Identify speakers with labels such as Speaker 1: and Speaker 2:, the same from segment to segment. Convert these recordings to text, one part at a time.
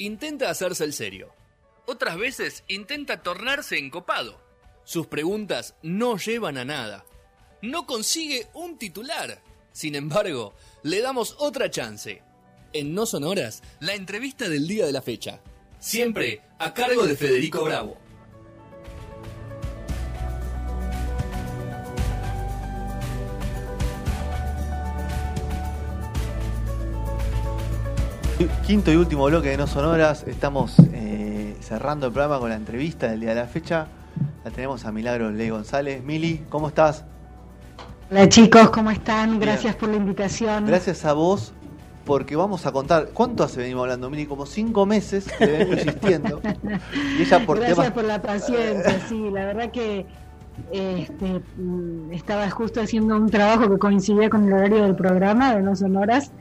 Speaker 1: intenta hacerse el serio. Otras veces intenta tornarse encopado. Sus preguntas no llevan a nada. No consigue un titular. Sin embargo, le damos otra chance. En No Sonoras, la entrevista del día de la fecha. Siempre a cargo de Federico Bravo.
Speaker 2: Quinto y último bloque de No Sonoras. Estamos eh, cerrando el programa con la entrevista del día de la fecha. La tenemos a Milagro Ley González. Mili, ¿cómo estás?
Speaker 3: Hola chicos, ¿cómo están? Gracias por la invitación.
Speaker 2: Gracias a vos, porque vamos a contar. ¿Cuánto hace venimos hablando, Mili? Como cinco meses que venimos insistiendo.
Speaker 3: y ella por Gracias por la paciencia, sí, la verdad que este, mm, estaba justo haciendo un trabajo que coincidía con el horario del programa de No Sonoras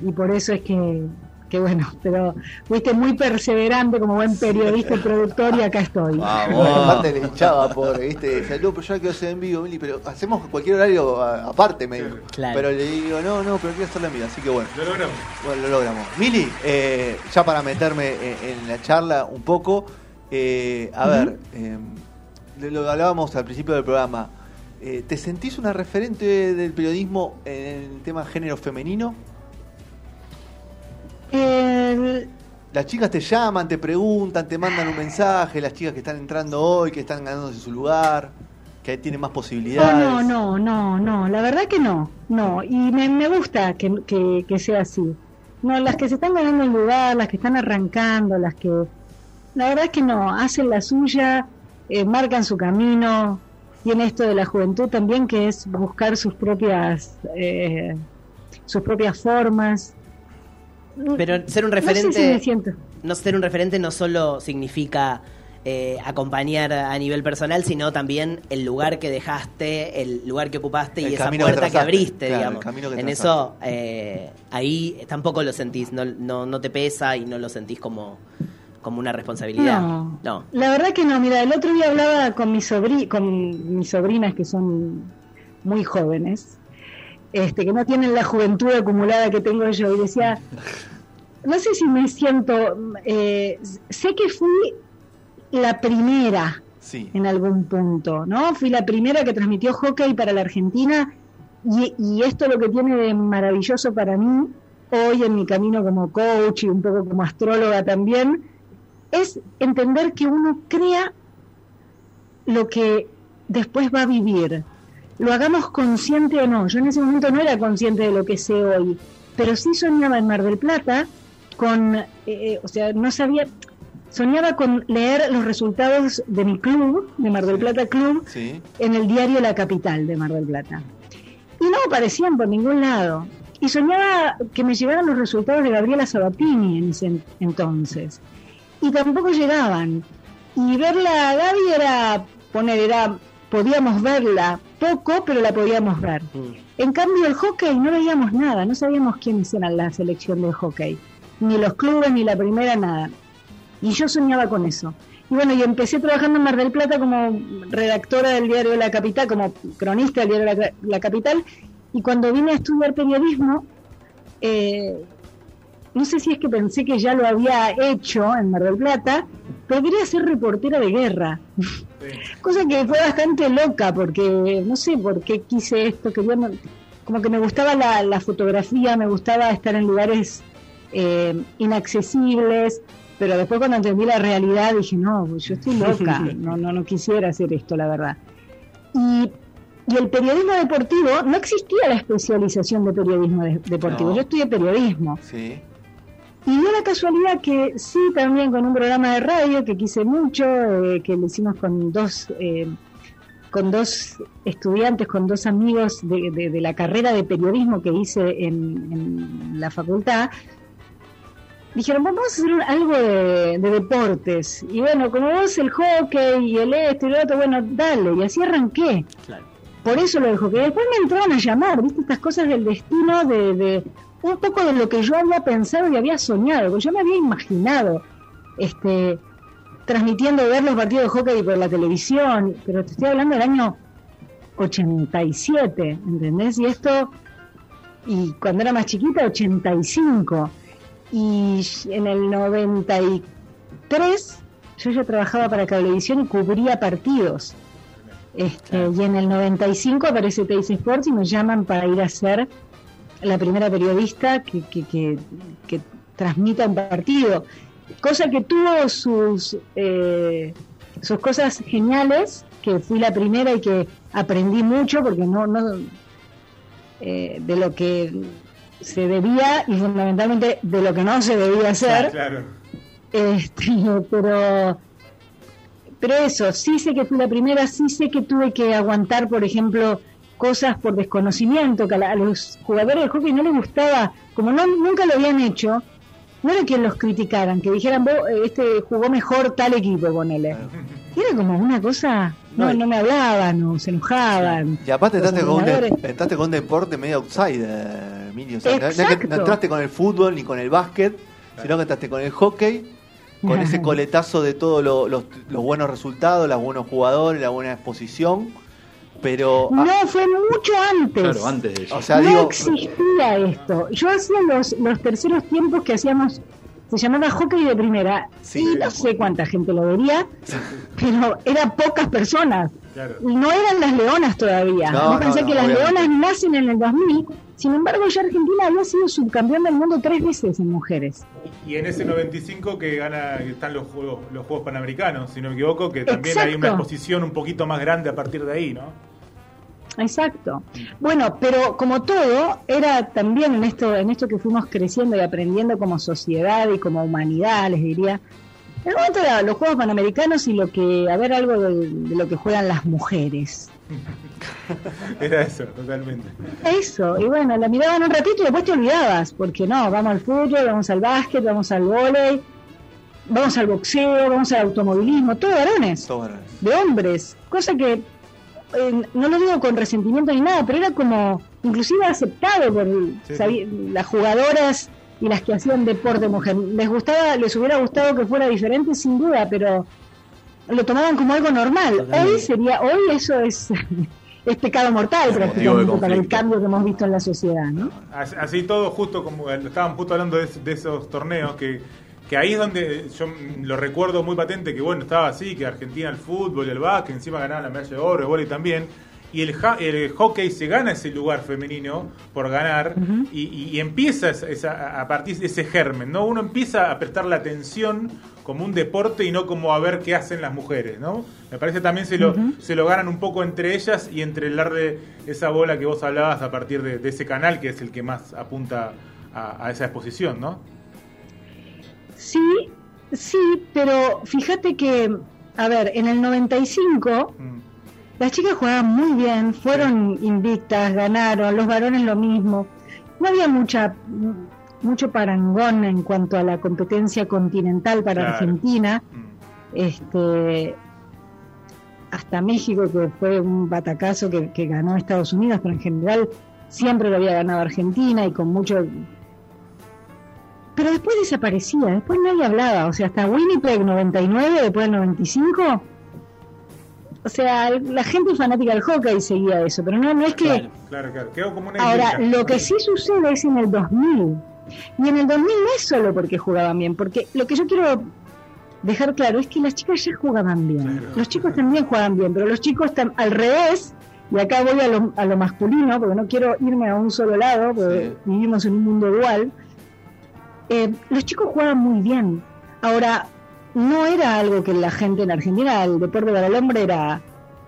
Speaker 3: y por eso es que que bueno, pero fuiste muy perseverante como buen periodista y productor y acá estoy.
Speaker 2: Vamos, aparte le echaba, pobre, ¿viste? Decía, pero yo quiero hacer en vivo, Mili, pero hacemos cualquier horario aparte, me dijo. Pero le digo, no, no, pero quiero hacerlo en vivo, así que bueno.
Speaker 4: Lo logramos.
Speaker 2: Bueno, lo logramos. Mili, eh, ya para meterme en, la charla un poco, eh, a ver, eh, lo hablábamos al principio del programa. ¿Te sentís una referente del periodismo en el tema género femenino? Las chicas te llaman, te preguntan, te mandan un mensaje, las chicas que están entrando hoy, que están ganándose su lugar, que tienen más posibilidades.
Speaker 3: No, no, no, no, la verdad que no, no, y me, gusta que, sea así. No, las que se están ganando el lugar, las que están arrancando, las que... La verdad que no, hacen la suya, eh, marcan su camino, y en esto de la juventud también que es buscar sus propias eh, sus propias formas
Speaker 5: pero ser un referente. No, ser un referente no solo significa eh, acompañar a nivel personal, sino también el lugar que dejaste, el lugar que ocupaste y esa puerta que, abriste, digamos. en eso, eh, ahí tampoco lo sentís, no, no, no te pesa y no lo sentís como como una responsabilidad.
Speaker 3: No, La verdad que no. Mira, el otro día hablaba con, mi sobri con mis sobrinas que son muy jóvenes este, que no tienen la juventud acumulada que tengo yo, y decía, no sé si me siento, eh, sé que fui la primera en algún punto, ¿no? Fui la primera que transmitió hockey para la Argentina y, y esto lo que tiene de maravilloso para mí hoy en mi camino como coach y un poco como astróloga también, es entender que uno crea lo que después va a vivir lo hagamos consciente o no. Yo en ese momento no era consciente de lo que sé hoy, pero sí soñaba en Mar del Plata con, eh, o sea, no sabía, soñaba con leer los resultados de mi club, de Mar del Plata Club, en el diario La Capital de Mar del Plata. Y no aparecían por ningún lado. Y soñaba que me llegaran los resultados de Gabriela Sabatini en ese entonces. Y tampoco llegaban. Y verla a Gaby era poner, era podíamos verla poco, pero la podíamos ver. Mm. En cambio, el hockey no veíamos nada, no sabíamos quiénes eran la selección de hockey, ni los clubes, ni la primera, nada. Y yo soñaba con eso. Y bueno, y empecé trabajando en Mar del Plata como redactora del diario La Capital, como cronista del diario La, Capital, y cuando vine a estudiar periodismo, eh, no sé si es que pensé que ya lo había hecho en Mar del Plata, pero quería ser reportera de guerra. Cosa que fue bastante loca, porque no sé por qué quise esto, que como que me gustaba la, fotografía, me gustaba estar en lugares eh, inaccesibles, pero después cuando entendí la realidad dije, no, yo estoy loca, no, no, no quisiera hacer esto, la verdad. Y, y el periodismo deportivo, no existía la especialización de periodismo deportivo, yo estudié periodismo. Sí. Y dio la casualidad que sí, también con un programa de radio que quise mucho, eh, que lo hicimos con dos, eh, con dos estudiantes, con dos amigos de, de, la carrera de periodismo que hice en, la facultad, dijeron, vamos a hacer algo de, deportes. Y bueno, como vos el hockey y el este y el otro, bueno, dale. Y así arranqué. Por eso lo del hockey. Después me entraron a llamar, ¿viste? Estas cosas del destino de, un poco de lo que yo había pensado y había soñado, porque yo me había imaginado este transmitiendo ver los partidos de hockey por la televisión, pero te estoy hablando del año 87, ¿entendés? Y esto, y cuando era más chiquita, 85. y en el 93 yo ya trabajaba para Cablevisión y cubría partidos. Este, Y en el 95 aparece Teis Sports y me llaman para ir a ser la primera periodista que, que, que, transmita un partido. Cosa que tuvo sus, eh, sus cosas geniales, que fui la primera y que aprendí mucho porque no, no eh, de lo que se debía y fundamentalmente de lo que no se debía hacer. Claro. Este, pero pero eso, sí sé que fui la primera, sí sé que tuve que aguantar, por ejemplo, cosas por desconocimiento, que a, los jugadores de hockey no les gustaba, como no, nunca lo habían hecho, no era que los criticaran, que dijeran, vos, eh, este jugó mejor tal equipo, ponele. Era como una cosa, no, no, me hablaban, o se enojaban.
Speaker 2: Y aparte entraste con, un con deporte medio outsider, Emilio. no, entraste con el fútbol ni con el básquet, sino que entraste con el hockey con ese coletazo de todos los, buenos resultados, los buenos jugadores, la buena exposición. Pero.
Speaker 3: No, fue mucho antes.
Speaker 4: Claro, antes de
Speaker 3: eso. no existía esto. Yo hacía los, los terceros tiempos que hacíamos se llamaba hockey de primera y no sé cuánta gente lo vería, pero eran pocas personas. No eran las leonas todavía. No, pensé que las leonas nacen en el 2000 sin embargo, ya Argentina había sido subcampeón del mundo tres veces en mujeres.
Speaker 6: Y en ese 95 que gana están los Juegos, los Juegos Panamericanos, si no me equivoco, que también hay una exposición un poquito más grande a partir de ahí, ¿no?
Speaker 3: Exacto. Bueno, pero como todo, era también en esto, en esto que fuimos creciendo y aprendiendo como sociedad y como humanidad, les diría. En el momento era los Juegos Panamericanos y lo que, a ver algo de lo que juegan las mujeres.
Speaker 6: Era eso, totalmente.
Speaker 3: Eso, y bueno, la miraban un ratito y después te olvidabas, porque no, vamos al fútbol, vamos al básquet, vamos al vóley, vamos al boxeo, vamos al automovilismo, todo varones, de hombres, cosa que eh, no lo digo con resentimiento ni nada, pero era como inclusive aceptado por las jugadoras y las que hacían deporte mujer. Les gustaba, les hubiera gustado que fuera diferente sin duda, pero lo tomaban como algo normal. Hoy sería, hoy eso es, es pecado mortal prácticamente para el cambio que hemos visto en la sociedad, ¿no?
Speaker 6: Así todo, justo como estaban justo hablando de, esos torneos que, que ahí es donde yo lo recuerdo muy patente que bueno estaba así que Argentina el fútbol y el básquet encima ganaba la medalla de oro el vóley también y el, el, hockey se gana ese lugar femenino por ganar y, empieza esa, a partir de ese germen, ¿no? Uno empieza a prestar la atención como un deporte y no como a ver qué hacen las mujeres, ¿no? Me parece también se lo, se lo ganan un poco entre ellas y entre el darle esa bola que vos hablabas a partir de, ese canal que es el que más apunta a, esa exposición, ¿no?
Speaker 3: Sí, sí, pero fíjate que, a ver, en el 95 mm. las chicas jugaban muy bien, fueron invictas, ganaron, los varones lo mismo. No había mucha mucho parangón en cuanto a la competencia continental para Argentina. Mm. Este, hasta México, que fue un batacazo que, que, ganó Estados Unidos, pero en general siempre lo había ganado Argentina y con mucho. Pero después desaparecía, después nadie hablaba. O sea, hasta Winnipeg 99, después del 95. O sea, la gente fanática del hockey seguía eso, pero no, no es que.
Speaker 6: Claro, claro, Quedó como una
Speaker 3: Ahora, lo que sí sucede es en el 2000 y en el 2000 no es solo porque jugaban bien, porque lo que yo quiero dejar claro es que las chicas ya jugaban bien. Los chicos también jugaban bien, pero los chicos están al revés, y acá voy a lo, a lo masculino, porque no quiero irme a un solo lado, porque vivimos en un mundo dual. Eh, los chicos jugaban muy bien. Ahora, no era algo que la gente en Argentina, el deporte para el hombre era,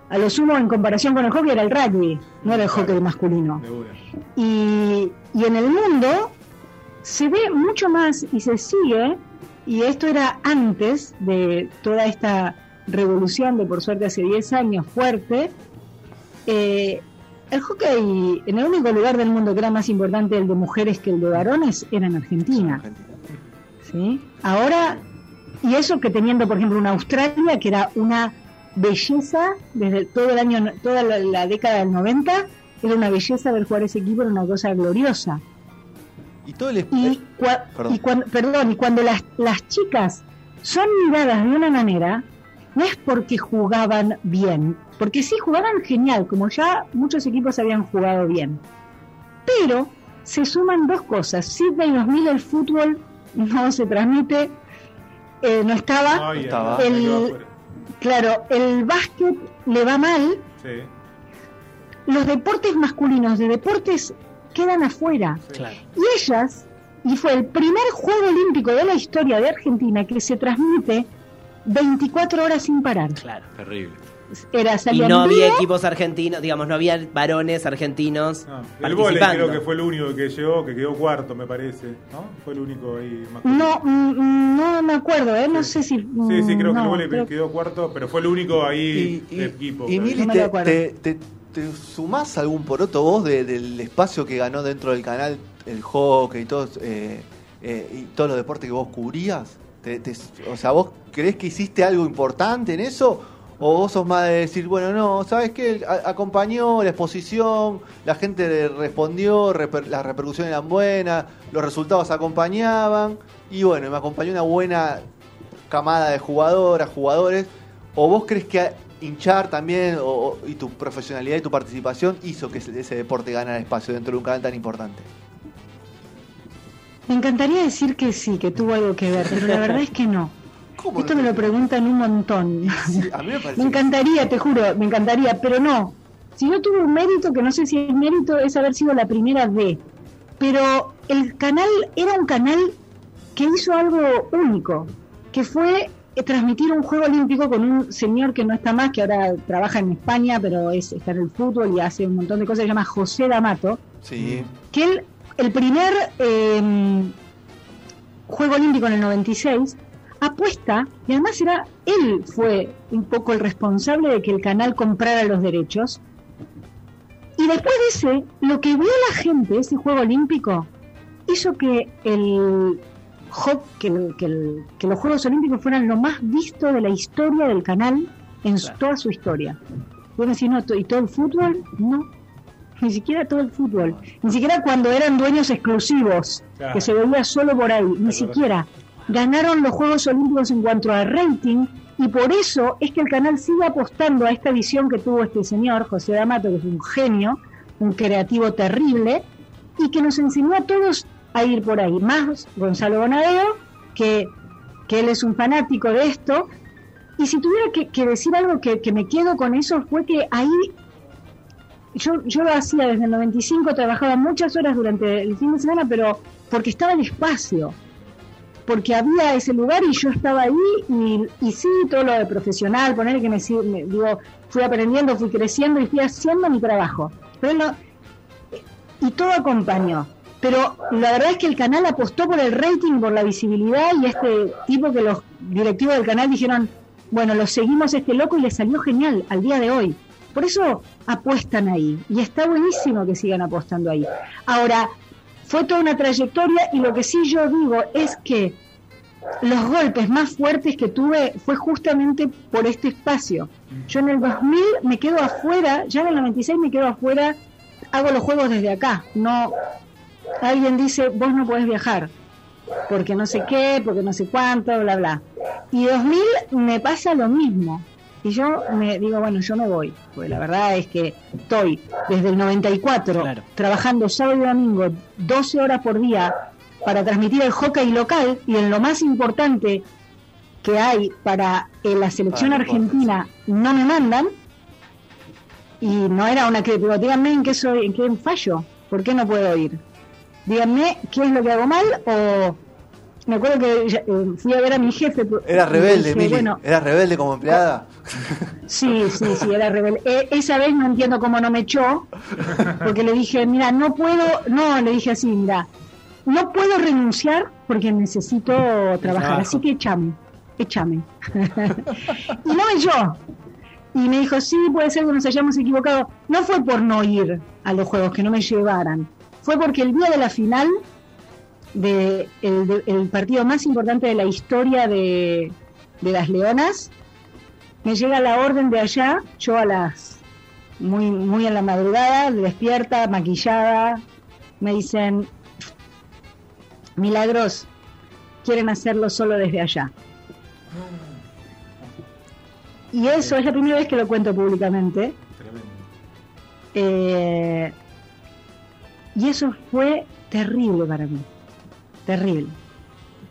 Speaker 3: a lo sumo en comparación con el hockey, era el rugby, no era el hockey masculino. Y, y en el mundo se ve mucho más y se sigue, y esto era antes de toda esta revolución de por suerte hace 10 años fuerte, eh, el hockey en el único lugar del mundo que era más importante el de mujeres que el de varones era en Argentina. ¿Sí? Ahora, y eso que teniendo por ejemplo una Australia que era una belleza desde todo el año, toda la, década del 90, era una belleza ver jugar ese equipo, era una cosa gloriosa.
Speaker 2: Y todo el
Speaker 3: y, cuando, perdón, y cuando las, las chicas son miradas de una manera, no es porque jugaban bien, porque sí jugaban genial, como ya muchos equipos habían jugado bien. Pero se suman dos cosas. Sydney 2000 el fútbol no se transmite, eh, no estaba. el, claro, el básquet le va mal. Los deportes masculinos de deportes quedan afuera. Y ellas, y fue el primer Juego Olímpico de la historia de Argentina que se transmite 24 horas sin parar.
Speaker 1: Claro, terrible.
Speaker 5: Era, y no había equipos argentinos, digamos, no había varones argentinos.
Speaker 6: el vole creo que fue el único que llegó, que quedó cuarto, me parece. ¿no? Fue el único ahí
Speaker 3: No, mm, no me acuerdo, ¿eh? no sé si.
Speaker 6: Sí, sí, creo que el vole quedó cuarto, pero fue el único ahí y, equipo.
Speaker 2: Y Mili, te, te, te, sumás algún poroto vos del espacio que ganó dentro del canal el hockey y todos, eh, eh, y todos los deportes que vos cubrías? O sea, ¿vos crees que hiciste algo importante en eso? ¿O vos sos más de decir, bueno, no, ¿sabes qué? acompañó la exposición, la gente respondió, las repercusiones eran buenas, los resultados acompañaban, y bueno, me acompañó una buena camada de jugadoras, jugadores. ¿O vos crees que hinchar también y tu profesionalidad y tu participación hizo que ese deporte ganara espacio dentro de un canal tan importante?
Speaker 3: Me encantaría decir que sí, que tuvo algo que ver, pero la verdad es que no. Esto me lo preguntan un montón. me, encantaría, te juro, me encantaría, pero no. Si yo tuve un mérito, que no sé si es mérito, es haber sido la primera D. Pero el canal era un canal que hizo algo único, que fue transmitir un juego olímpico con un señor que no está más, que ahora trabaja en España, pero es, está en el fútbol y hace un montón de cosas, se llama José D'Amato.
Speaker 2: Sí.
Speaker 3: Que él, el primer em, juego olímpico en el 96 apuesta, y además era él fue un poco el responsable de que el canal comprara los derechos. Y después de ese, lo que vio la gente, ese juego olímpico, hizo que el que, que, los Juegos Olímpicos fueran lo más visto de la historia del canal en toda su historia. Bueno, si no, ¿y todo el fútbol? No, ni siquiera todo el fútbol, ni siquiera cuando eran dueños exclusivos, que se veía solo por ahí, ni siquiera. Ganaron los Juegos Olímpicos en cuanto a rating y por eso es que el canal sigue apostando a esta visión que tuvo este señor, José D'Amato, que es un genio, un creativo terrible, y que nos enseñó a todos a ir por ahí. Más Gonzalo Bonadeo, que, que él es un fanático de esto. Y si tuviera que, decir algo que, que, me quedo con eso, fue que ahí yo, yo lo hacía desde el 95, trabajaba muchas horas durante el fin de semana, pero porque estaba en espacio porque había ese lugar y yo estaba ahí y, y sí, todo lo de profesional, poner que me, digo, fui aprendiendo, fui creciendo y fui haciendo mi trabajo. Pero y todo acompañó. Pero la verdad es que el canal apostó por el rating, por la visibilidad y este tipo que los directivos del canal dijeron, bueno, lo seguimos este loco y le salió genial al día de hoy. Por eso apuestan ahí y está buenísimo que sigan apostando ahí. Ahora, fue toda una trayectoria y lo que sí yo digo es que los golpes más fuertes que tuve fue justamente por este espacio. Yo en el 2000 me quedo afuera, ya en el 96 me quedo afuera, hago los juegos desde acá. No, alguien dice, vos no podés viajar, porque no sé qué, porque no sé cuánto, bla, bla. Y 2000 me pasa lo mismo. Y yo me digo, bueno, yo me voy. Pues la verdad es que estoy desde el 94 trabajando sábado y domingo 12 horas por día para transmitir el hockey local y en lo más importante que hay para eh, la selección argentina no me mandan. Y no era una que díganme en qué soy en qué fallo por qué no puedo ir díganme qué es lo que hago mal o me acuerdo que eh, fui a ver a mi jefe.
Speaker 2: Era rebelde, bueno, ¿Era rebelde como empleada?
Speaker 3: Sí, sí, sí, era rebelde. E, esa vez no entiendo cómo no me echó, porque le dije, mira, no puedo, no, le dije así, mira, no puedo renunciar porque necesito trabajar, así que échame, échame. y no me echó. Y me dijo, sí, puede ser que nos hayamos equivocado. No fue por no ir a los juegos, que no me llevaran. Fue porque el día de la final de el, partido más importante de la historia de, las Leonas. Me llega la orden de allá, yo a las muy muy a la madrugada, despierta, maquillada, me dicen milagros, quieren hacerlo solo desde allá. Y eso es la primera vez que lo cuento públicamente. Eh, y eso fue terrible para mí terrible.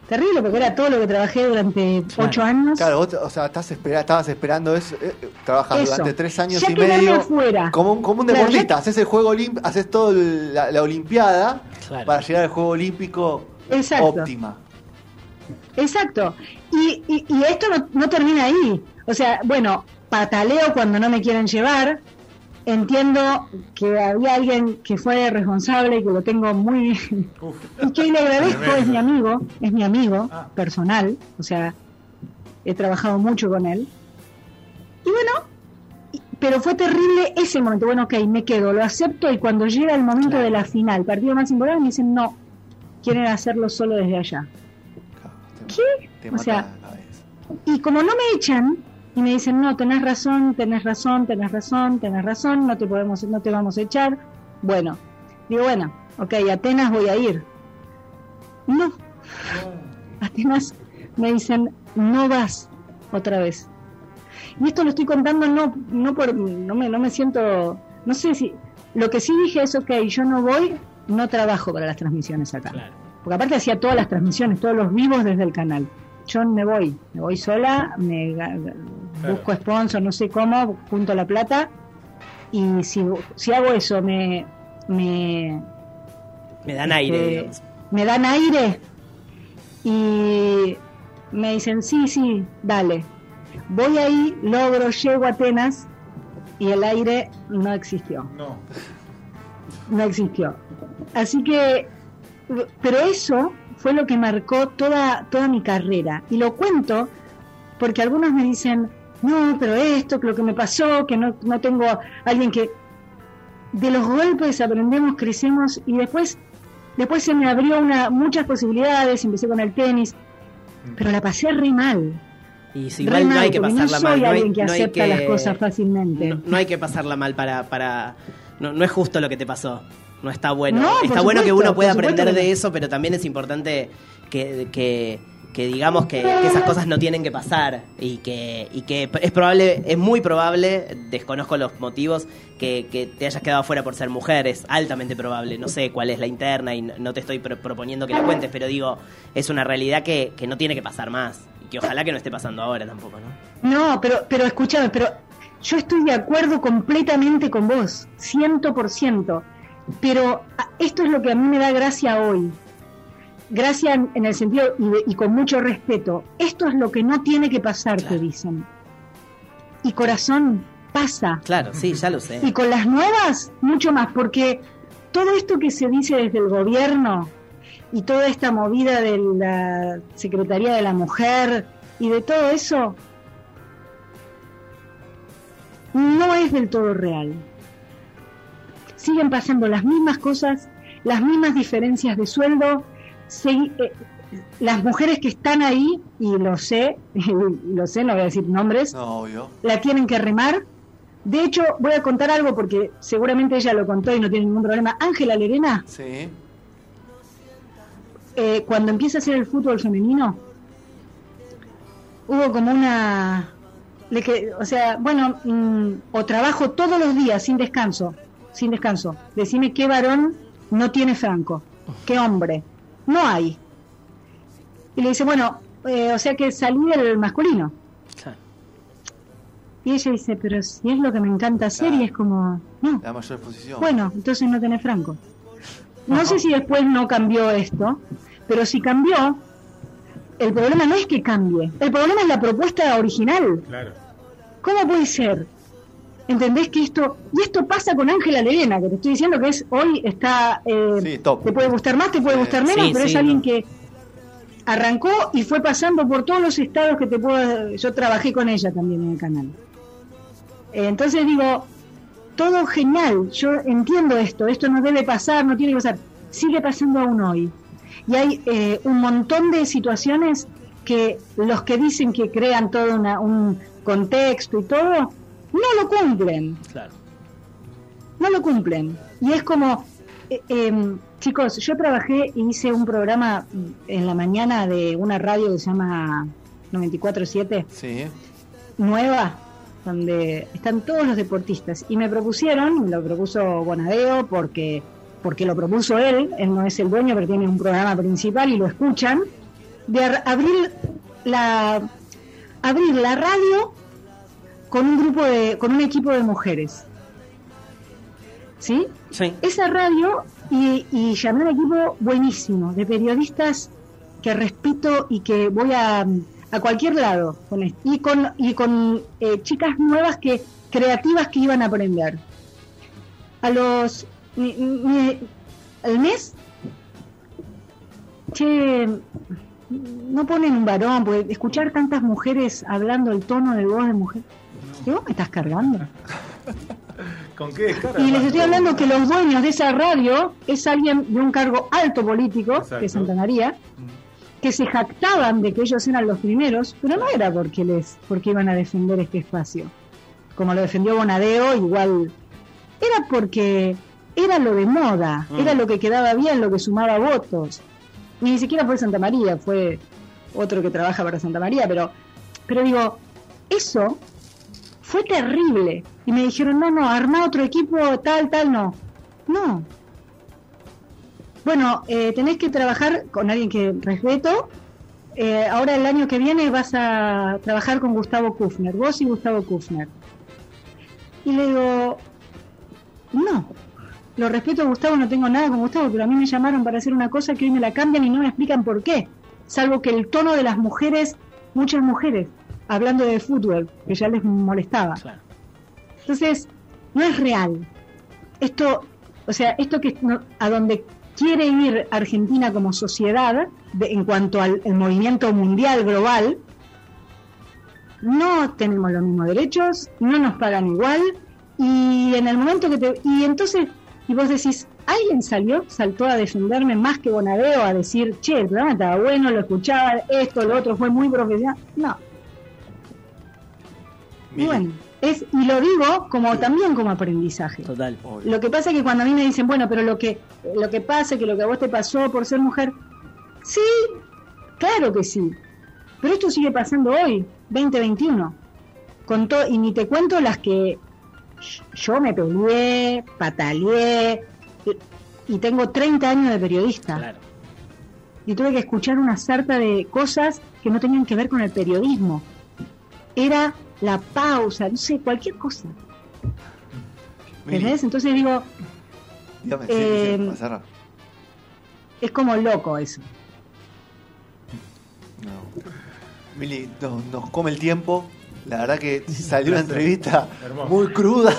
Speaker 3: Terrible, porque era todo lo que trabajé durante ocho años.
Speaker 2: Claro, vos, o sea, estás estabas esperando eso, eh, trabajas durante tres años y medio
Speaker 3: afuera.
Speaker 2: como un, como un deportista, haces el juego haces toda la, olimpiada para llegar al juego olímpico óptima.
Speaker 3: Exacto. Y, y, esto no, no termina ahí. O sea, bueno, pataleo cuando no me quieren llevar, entiendo que había alguien que fue responsable y que lo tengo muy y que le agradezco es mi amigo es mi amigo ah. personal o sea he trabajado mucho con él. Y bueno pero fue terrible ese momento. Bueno ok me quedo lo acepto y cuando llega el momento de la final partido más importante me dicen no quieren hacerlo solo desde allá ¿qué? o sea y como no me echan y me dicen, no, tenés razón, tenés razón, tenés razón, tenés razón, no te podemos, no te vamos a echar. Bueno, digo, bueno, ok, Atenas voy a ir. No, Atenas me dicen, no vas otra vez. Y esto lo estoy contando no, no por, no me, no me siento, no sé si, lo que sí dije es, ok, yo no voy, no trabajo para las transmisiones acá. Porque aparte hacía todas las transmisiones, todos los vivos desde el canal yo me voy, me voy sola, me busco sponsor, no sé cómo, junto la plata y si, si hago eso me me
Speaker 5: me dan aire,
Speaker 3: este, me dan aire y me dicen sí, sí, dale. Voy ahí, logro, llego a Atenas y el aire no existió. No. No existió. Así que, pero eso fue lo que marcó toda, toda mi carrera. Y lo cuento porque algunos me dicen, no, pero esto, que lo que me pasó, que no, no tengo alguien que... De los golpes aprendemos, crecemos y después, después se me abrió una, muchas posibilidades, empecé con el tenis, pero la pasé re mal.
Speaker 5: Y si igual no hay que pasarla
Speaker 3: mal.
Speaker 5: No
Speaker 3: hay, que acepta las cosas fácilmente.
Speaker 5: No, hay que pasarla mal para... para no, no es justo lo que te pasó no está bueno. está bueno que uno pueda aprender de eso, pero también es importante que, que, digamos que, esas cosas no tienen que pasar y que, que es probable, es muy probable, desconozco los motivos, que, te hayas quedado fuera por ser mujer, es altamente probable, no sé cuál es la interna y no te estoy proponiendo que la cuentes, pero digo, es una realidad que, que no tiene que pasar más y que ojalá que no esté pasando ahora tampoco, ¿no?
Speaker 3: No, pero, pero escúchame, pero yo estoy de acuerdo completamente con vos, ciento por ciento. Pero esto es lo que a mí me da gracia hoy. Gracia en, el sentido y, con mucho respeto. Esto es lo que no tiene que pasar, te dicen. Y corazón pasa.
Speaker 5: Claro, sí, ya lo sé.
Speaker 3: Y con las nuevas, mucho más, porque todo esto que se dice desde el gobierno y toda esta movida de la Secretaría de la Mujer y de todo eso, no es del todo real siguen pasando las mismas cosas, las mismas diferencias de sueldo. Eh, las mujeres que están ahí, y lo sé, lo sé, no voy a decir nombres, la tienen que remar. De hecho, voy a contar algo porque seguramente ella lo contó y no tiene ningún problema. Ángela Lerena, sí. Eh, cuando empieza a hacer el fútbol femenino, hubo como una... o sea, bueno, mm, o trabajo todos los días sin descanso, sin descanso. Decime qué varón no tiene Franco, qué hombre. No hay. Y le dice, bueno, eh, o sea que salí del masculino. Y ella dice, pero si es lo que me encanta hacer y es como, no.
Speaker 2: La mayor posición.
Speaker 3: Bueno, entonces no tenés Franco. No sé si después no cambió esto, pero si cambió, el problema no es que cambie, el problema es la propuesta original. Claro. ¿Cómo puede ser ¿Entendés que esto, y esto pasa con Ángela Lerena, que te estoy diciendo que es hoy está, eh, te puede gustar más, te puede gustar menos, pero es alguien que arrancó y fue pasando por todos los estados que te puedo, yo trabajé con ella también en el canal. Eh, entonces digo, todo genial, yo entiendo esto, esto no debe pasar, no tiene que pasar, sigue pasando aún hoy. Y hay eh, un montón de situaciones que los que dicen que crean todo un contexto y todo, no lo cumplen. Claro. No lo cumplen. Y es como, eh, em, chicos, yo trabajé y hice un programa en la mañana de una radio que se llama 94.7. Sí. Nueva, donde están todos los deportistas. Y me propusieron, lo propuso Bonadeo porque, porque lo propuso él, él no es el dueño, pero tiene un programa principal y lo escuchan. de abrir la abrir la radio con un grupo de con un equipo de mujeres. ¿Sí?
Speaker 5: Sí.
Speaker 3: Esa radio y, y llamé a un equipo buenísimo de periodistas que respeto y que voy a, a cualquier lado con y con y con eh, chicas nuevas que creativas que iban a aprender. A los el mes che no ponen un varón, porque escuchar tantas mujeres hablando el tono de voz de mujer. ¿Qué vos me estás cargando?
Speaker 6: ¿Con qué
Speaker 3: Y les estoy hablando que los dueños de esa radio es alguien de un cargo alto político, que es Santa María, mm. que se jactaban de que ellos eran los primeros, pero no era porque les, porque iban a defender este espacio. Como lo defendió Bonadeo, igual era porque era lo de moda, mm. era lo que quedaba bien, lo que sumaba votos ni siquiera fue Santa María, fue otro que trabaja para Santa María, pero, pero digo, eso fue terrible. Y me dijeron, no, no, arma otro equipo, tal, tal, no. No. Bueno, eh, tenés que trabajar con alguien que respeto. Eh, ahora el año que viene vas a trabajar con Gustavo Kufner, vos y Gustavo Kufner. Y le digo, no, lo respeto Gustavo, no tengo nada con Gustavo, pero a mí me llamaron para hacer una cosa que hoy me la cambian y no me explican por qué. Salvo que el tono de las mujeres, muchas mujeres, hablando de fútbol, que ya les molestaba. Entonces, no es real. Esto, o sea, esto que a donde quiere ir Argentina como sociedad, en cuanto al movimiento mundial global, no tenemos los mismos derechos, no nos pagan igual, y en el momento que te. Y entonces y vos decís, alguien salió, saltó a defenderme más que Bonadeo, a decir, che, el programa estaba bueno, lo escuchaba, esto, lo otro, fue muy profesional. No. Y bueno, es, y lo digo como también como aprendizaje.
Speaker 5: Total.
Speaker 3: Lo que pasa es que cuando a mí me dicen, bueno, pero lo que, lo que pasa es que lo que a vos te pasó por ser mujer, sí, claro que sí. Pero esto sigue pasando hoy, 2021. Con todo, y ni te cuento las que yo me peleé, pataleé, y, tengo 30 años de periodista. Y tuve que escuchar una sarta de cosas que no tenían que ver con el periodismo. Era la pausa, no sé, cualquier cosa. ¿Entendés? Entonces digo... Eh, es como loco eso.
Speaker 2: Mili, nos come el tiempo. La verdad que salió una entrevista muy cruda.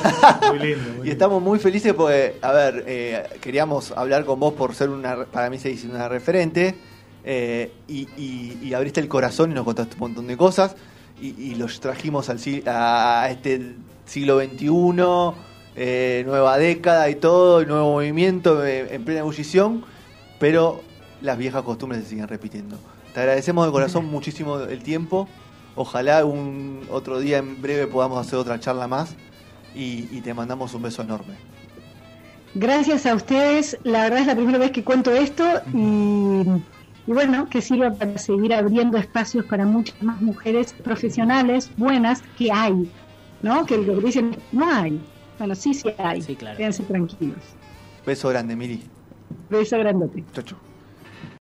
Speaker 2: Muy lindo. y estamos muy felices porque, a ver, eh, queríamos hablar con vos por ser una, para mí se dice una referente. Eh, y, abriste el corazón y nos contaste un montón de cosas. Y, los trajimos al, a este siglo XXI, eh, nueva década y todo, nuevo movimiento en plena ebullición. Pero las viejas costumbres se siguen repitiendo. Te agradecemos de corazón muchísimo el tiempo. Ojalá un otro día en breve podamos hacer otra charla más y, te mandamos un beso enorme.
Speaker 3: Gracias a ustedes, la verdad es la primera vez que cuento esto y, bueno, que sirva para seguir abriendo espacios para muchas más mujeres profesionales buenas que hay, ¿no? Que lo que dicen, no hay. Bueno, sí, sí hay. Sí, claro. Quédense tranquilos.
Speaker 2: Beso grande, Miri.
Speaker 3: Beso grandote.
Speaker 2: Chau, chau.